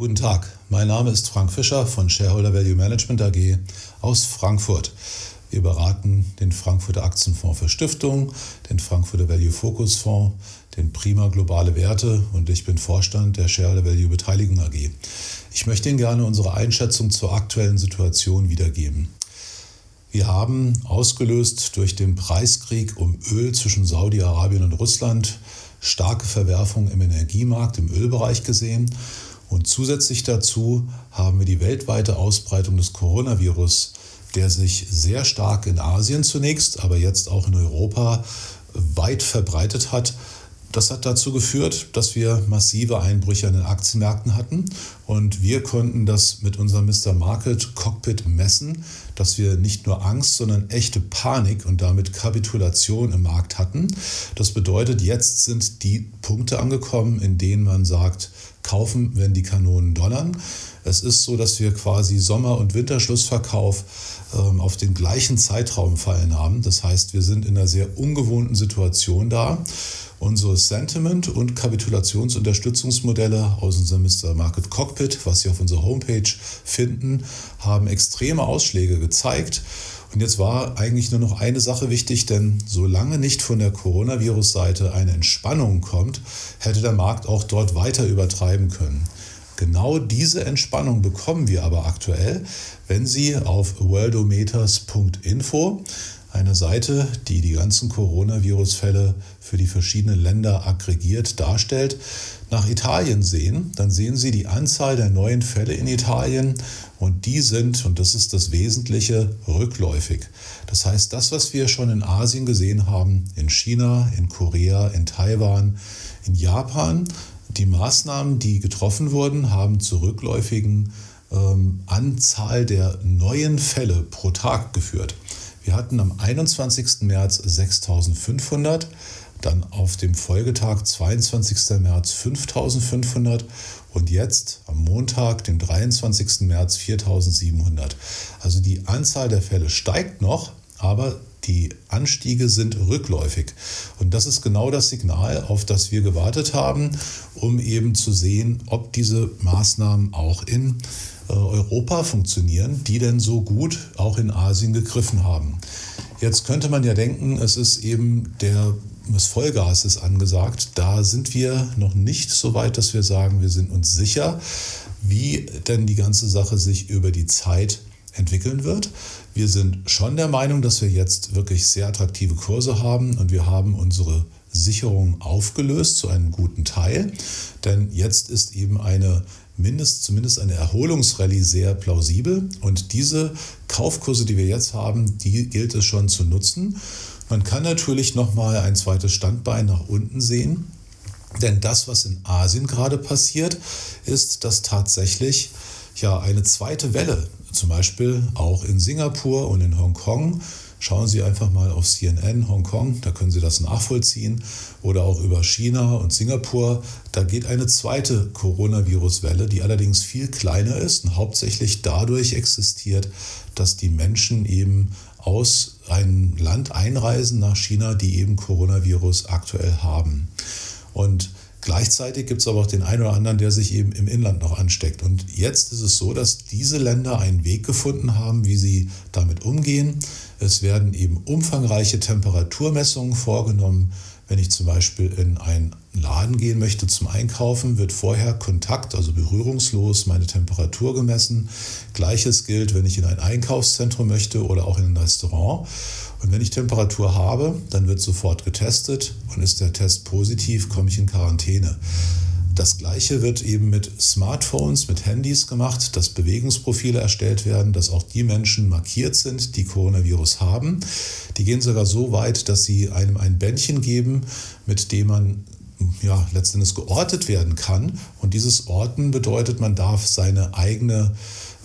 Guten Tag, mein Name ist Frank Fischer von Shareholder Value Management AG aus Frankfurt. Wir beraten den Frankfurter Aktienfonds für Stiftungen, den Frankfurter Value Focus Fonds, den Prima Globale Werte und ich bin Vorstand der Shareholder Value Beteiligung AG. Ich möchte Ihnen gerne unsere Einschätzung zur aktuellen Situation wiedergeben. Wir haben ausgelöst durch den Preiskrieg um Öl zwischen Saudi-Arabien und Russland starke Verwerfungen im Energiemarkt, im Ölbereich gesehen und zusätzlich dazu haben wir die weltweite Ausbreitung des Coronavirus, der sich sehr stark in Asien zunächst, aber jetzt auch in Europa weit verbreitet hat. Das hat dazu geführt, dass wir massive Einbrüche an den Aktienmärkten hatten und wir konnten das mit unserem Mr. Market Cockpit messen, dass wir nicht nur Angst, sondern echte Panik und damit Kapitulation im Markt hatten. Das bedeutet, jetzt sind die Punkte angekommen, in denen man sagt, kaufen, wenn die Kanonen donnern. Es ist so, dass wir quasi Sommer- und Winterschlussverkauf ähm, auf den gleichen Zeitraum fallen haben. Das heißt, wir sind in einer sehr ungewohnten Situation da. Unsere Sentiment- und Kapitulationsunterstützungsmodelle aus unserem Mr. Market Cockpit, was Sie auf unserer Homepage finden, haben extreme Ausschläge gezeigt. Und jetzt war eigentlich nur noch eine Sache wichtig, denn solange nicht von der Coronavirus-Seite eine Entspannung kommt, hätte der Markt auch dort weiter übertreiben können. Genau diese Entspannung bekommen wir aber aktuell, wenn Sie auf worldometers.info eine Seite, die die ganzen Coronavirus-Fälle für die verschiedenen Länder aggregiert darstellt, nach Italien sehen, dann sehen Sie die Anzahl der neuen Fälle in Italien und die sind, und das ist das Wesentliche, rückläufig. Das heißt, das, was wir schon in Asien gesehen haben, in China, in Korea, in Taiwan, in Japan, die Maßnahmen, die getroffen wurden, haben zur rückläufigen ähm, Anzahl der neuen Fälle pro Tag geführt. Wir hatten am 21. März 6500, dann auf dem Folgetag 22. März 5500 und jetzt am Montag, dem 23. März 4700. Also die Anzahl der Fälle steigt noch, aber die Anstiege sind rückläufig. Und das ist genau das Signal, auf das wir gewartet haben, um eben zu sehen, ob diese Maßnahmen auch in Europa funktionieren, die denn so gut auch in Asien gegriffen haben. Jetzt könnte man ja denken, es ist eben der das Vollgas ist angesagt. Da sind wir noch nicht so weit, dass wir sagen, wir sind uns sicher, wie denn die ganze Sache sich über die Zeit entwickeln wird. Wir sind schon der Meinung, dass wir jetzt wirklich sehr attraktive Kurse haben und wir haben unsere Sicherung aufgelöst zu einem guten Teil. Denn jetzt ist eben eine mindest, zumindest eine Erholungsrallye sehr plausibel. Und diese Kaufkurse, die wir jetzt haben, die gilt es schon zu nutzen. Man kann natürlich noch mal ein zweites Standbein nach unten sehen. Denn das, was in Asien gerade passiert, ist, dass tatsächlich ja eine zweite Welle, zum Beispiel auch in Singapur und in Hongkong, Schauen Sie einfach mal auf CNN Hongkong, da können Sie das nachvollziehen. Oder auch über China und Singapur. Da geht eine zweite Coronavirus-Welle, die allerdings viel kleiner ist und hauptsächlich dadurch existiert, dass die Menschen eben aus einem Land einreisen nach China, die eben Coronavirus aktuell haben. Und Gleichzeitig gibt es aber auch den einen oder anderen, der sich eben im Inland noch ansteckt. Und jetzt ist es so, dass diese Länder einen Weg gefunden haben, wie sie damit umgehen. Es werden eben umfangreiche Temperaturmessungen vorgenommen. Wenn ich zum Beispiel in einen Laden gehen möchte zum Einkaufen, wird vorher Kontakt, also berührungslos, meine Temperatur gemessen. Gleiches gilt, wenn ich in ein Einkaufszentrum möchte oder auch in ein Restaurant. Und wenn ich Temperatur habe, dann wird sofort getestet und ist der Test positiv, komme ich in Quarantäne. Das gleiche wird eben mit Smartphones, mit Handys gemacht, dass Bewegungsprofile erstellt werden, dass auch die Menschen markiert sind, die Coronavirus haben. Die gehen sogar so weit, dass sie einem ein Bändchen geben, mit dem man ja, letztendlich geortet werden kann. Und dieses Orten bedeutet, man darf seine eigene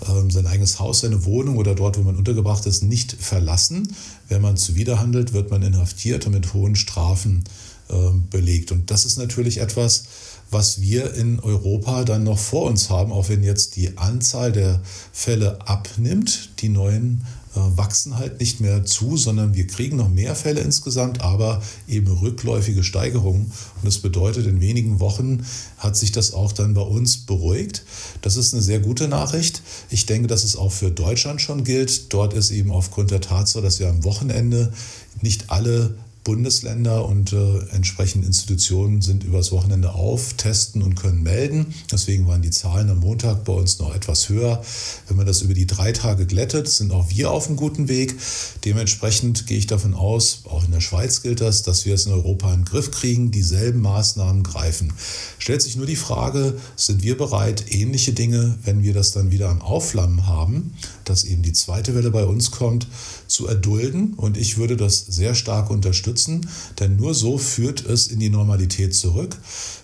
ähm, sein eigenes Haus, seine Wohnung oder dort, wo man untergebracht ist, nicht verlassen. Wenn man zuwiderhandelt, wird man inhaftiert und mit hohen Strafen ähm, belegt. Und das ist natürlich etwas, was wir in Europa dann noch vor uns haben, auch wenn jetzt die Anzahl der Fälle abnimmt, die neuen wachsen halt nicht mehr zu, sondern wir kriegen noch mehr Fälle insgesamt, aber eben rückläufige Steigerungen. Und das bedeutet, in wenigen Wochen hat sich das auch dann bei uns beruhigt. Das ist eine sehr gute Nachricht. Ich denke, dass es auch für Deutschland schon gilt. Dort ist eben aufgrund der Tatsache, dass wir am Wochenende nicht alle Bundesländer und äh, entsprechende Institutionen sind übers Wochenende auf, testen und können melden. Deswegen waren die Zahlen am Montag bei uns noch etwas höher. Wenn man das über die drei Tage glättet, sind auch wir auf einem guten Weg. Dementsprechend gehe ich davon aus, auch in der Schweiz gilt das, dass wir es in Europa den Griff kriegen, dieselben Maßnahmen greifen. Stellt sich nur die Frage, sind wir bereit, ähnliche Dinge, wenn wir das dann wieder am Aufflammen haben, dass eben die zweite Welle bei uns kommt, zu erdulden. Und ich würde das sehr stark unterstützen, denn nur so führt es in die Normalität zurück.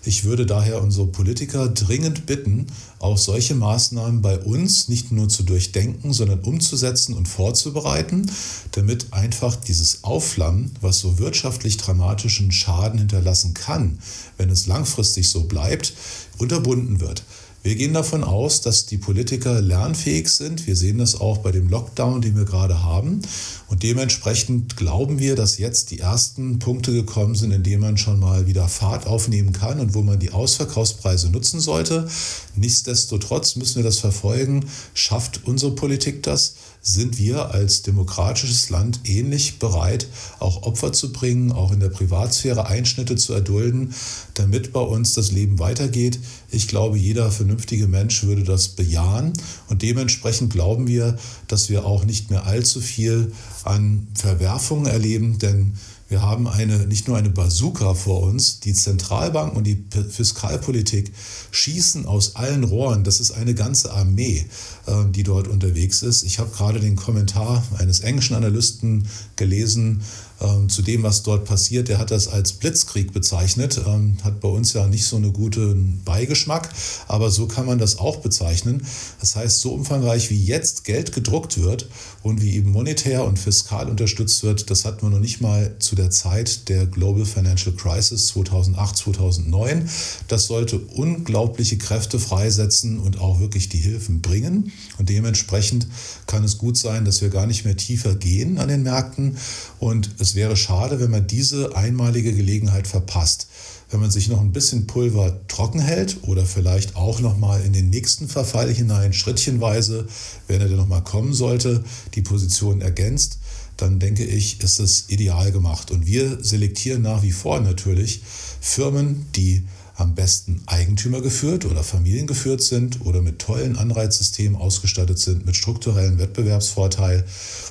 Ich würde daher unsere Politiker dringend bitten, auch solche Maßnahmen bei uns nicht nur zu durchdenken, sondern umzusetzen und vorzubereiten, damit einfach dieses Aufflammen, was so wirtschaftlich dramatischen Schaden hinterlassen kann, wenn es langfristig so bleibt, unterbunden wird. Wir gehen davon aus, dass die Politiker lernfähig sind. Wir sehen das auch bei dem Lockdown, den wir gerade haben. Und dementsprechend glauben wir, dass jetzt die ersten Punkte gekommen sind, in denen man schon mal wieder Fahrt aufnehmen kann und wo man die Ausverkaufspreise nutzen sollte. Nichtsdestotrotz müssen wir das verfolgen. Schafft unsere Politik das? Sind wir als demokratisches Land ähnlich bereit, auch Opfer zu bringen, auch in der Privatsphäre Einschnitte zu erdulden, damit bei uns das Leben weitergeht. Ich glaube, jeder vernünftige Mensch würde das bejahen und dementsprechend glauben wir, dass wir auch nicht mehr allzu viel an Verwerfungen erleben, denn wir haben eine, nicht nur eine Bazooka vor uns, die Zentralbank und die Fiskalpolitik schießen aus allen Rohren. Das ist eine ganze Armee, ähm, die dort unterwegs ist. Ich habe gerade den Kommentar eines englischen Analysten gelesen, ähm, zu dem, was dort passiert. Er hat das als Blitzkrieg bezeichnet, ähm, hat bei uns ja nicht so einen guten Beigeschmack, aber so kann man das auch bezeichnen. Das heißt, so umfangreich wie jetzt Geld gedruckt wird und wie eben monetär und fiskal unterstützt wird, das hatten wir noch nicht mal zu der Zeit der Global Financial Crisis 2008, 2009. Das sollte unglaubliche Kräfte freisetzen und auch wirklich die Hilfen bringen. Und dementsprechend kann es gut sein, dass wir gar nicht mehr tiefer gehen an den Märkten und es es wäre schade, wenn man diese einmalige Gelegenheit verpasst. Wenn man sich noch ein bisschen Pulver trocken hält oder vielleicht auch noch mal in den nächsten Verfall hinein schrittchenweise, wenn er denn noch mal kommen sollte, die Position ergänzt, dann denke ich, ist es ideal gemacht. Und wir selektieren nach wie vor natürlich Firmen, die am besten Eigentümer geführt oder Familien geführt sind oder mit tollen Anreizsystemen ausgestattet sind, mit strukturellen Wettbewerbsvorteil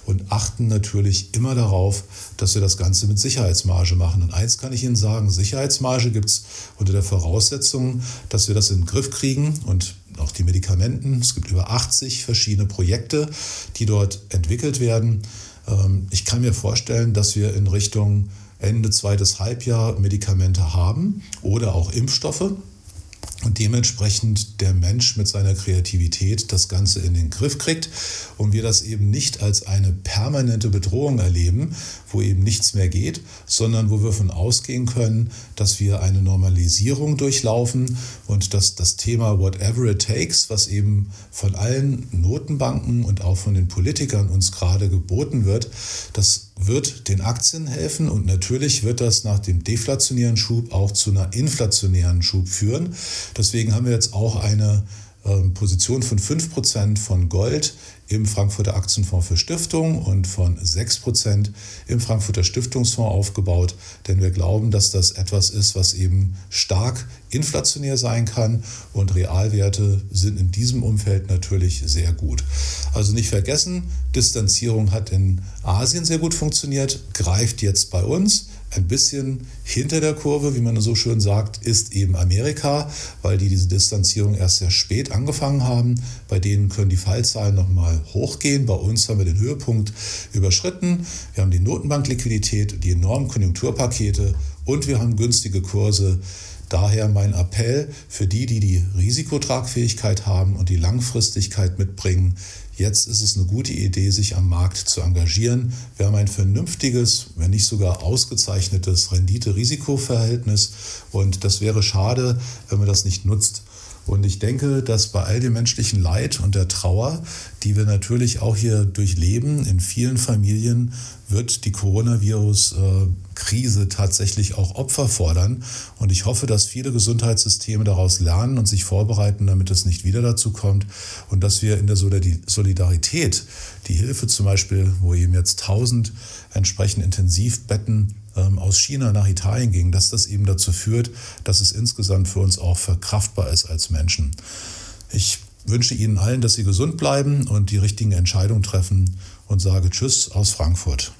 und achten natürlich immer darauf, dass wir das Ganze mit Sicherheitsmarge machen. Und eins kann ich Ihnen sagen, Sicherheitsmarge gibt es unter der Voraussetzung, dass wir das in den Griff kriegen und auch die Medikamenten. Es gibt über 80 verschiedene Projekte, die dort entwickelt werden. Ähm, ich kann mir vorstellen, dass wir in Richtung Ende zweites Halbjahr Medikamente haben oder auch Impfstoffe. Und dementsprechend der Mensch mit seiner Kreativität das Ganze in den Griff kriegt und wir das eben nicht als eine permanente Bedrohung erleben, wo eben nichts mehr geht, sondern wo wir von ausgehen können, dass wir eine Normalisierung durchlaufen und dass das Thema Whatever it takes, was eben von allen Notenbanken und auch von den Politikern uns gerade geboten wird, das wird den Aktien helfen und natürlich wird das nach dem deflationären Schub auch zu einer inflationären Schub führen. Deswegen haben wir jetzt auch eine Position von 5% von Gold im Frankfurter Aktienfonds für Stiftungen und von 6% im Frankfurter Stiftungsfonds aufgebaut, denn wir glauben, dass das etwas ist, was eben stark inflationär sein kann. Und Realwerte sind in diesem Umfeld natürlich sehr gut. Also nicht vergessen, Distanzierung hat in Asien sehr gut funktioniert, greift jetzt bei uns ein bisschen hinter der Kurve, wie man so schön sagt, ist eben Amerika, weil die diese Distanzierung erst sehr spät angefangen haben. Bei denen können die Fallzahlen nochmal hochgehen. Bei uns haben wir den Höhepunkt überschritten. Wir haben die Notenbankliquidität, die enormen Konjunkturpakete und wir haben günstige Kurse. Daher mein Appell für die, die die Risikotragfähigkeit haben und die Langfristigkeit mitbringen, Jetzt ist es eine gute Idee, sich am Markt zu engagieren. Wir haben ein vernünftiges, wenn nicht sogar ausgezeichnetes Rendite-Risiko-Verhältnis und das wäre schade, wenn man das nicht nutzt. Und ich denke, dass bei all dem menschlichen Leid und der Trauer, die wir natürlich auch hier durchleben, in vielen Familien wird die Coronavirus-Krise tatsächlich auch Opfer fordern. Und ich hoffe, dass viele Gesundheitssysteme daraus lernen und sich vorbereiten, damit es nicht wieder dazu kommt. Und dass wir in der Solidarität die Hilfe zum Beispiel, wo eben jetzt 1000 entsprechend Intensivbetten aus China nach Italien ging, dass das eben dazu führt, dass es insgesamt für uns auch verkraftbar ist als Menschen. Ich wünsche Ihnen allen, dass Sie gesund bleiben und die richtigen Entscheidungen treffen und sage Tschüss aus Frankfurt.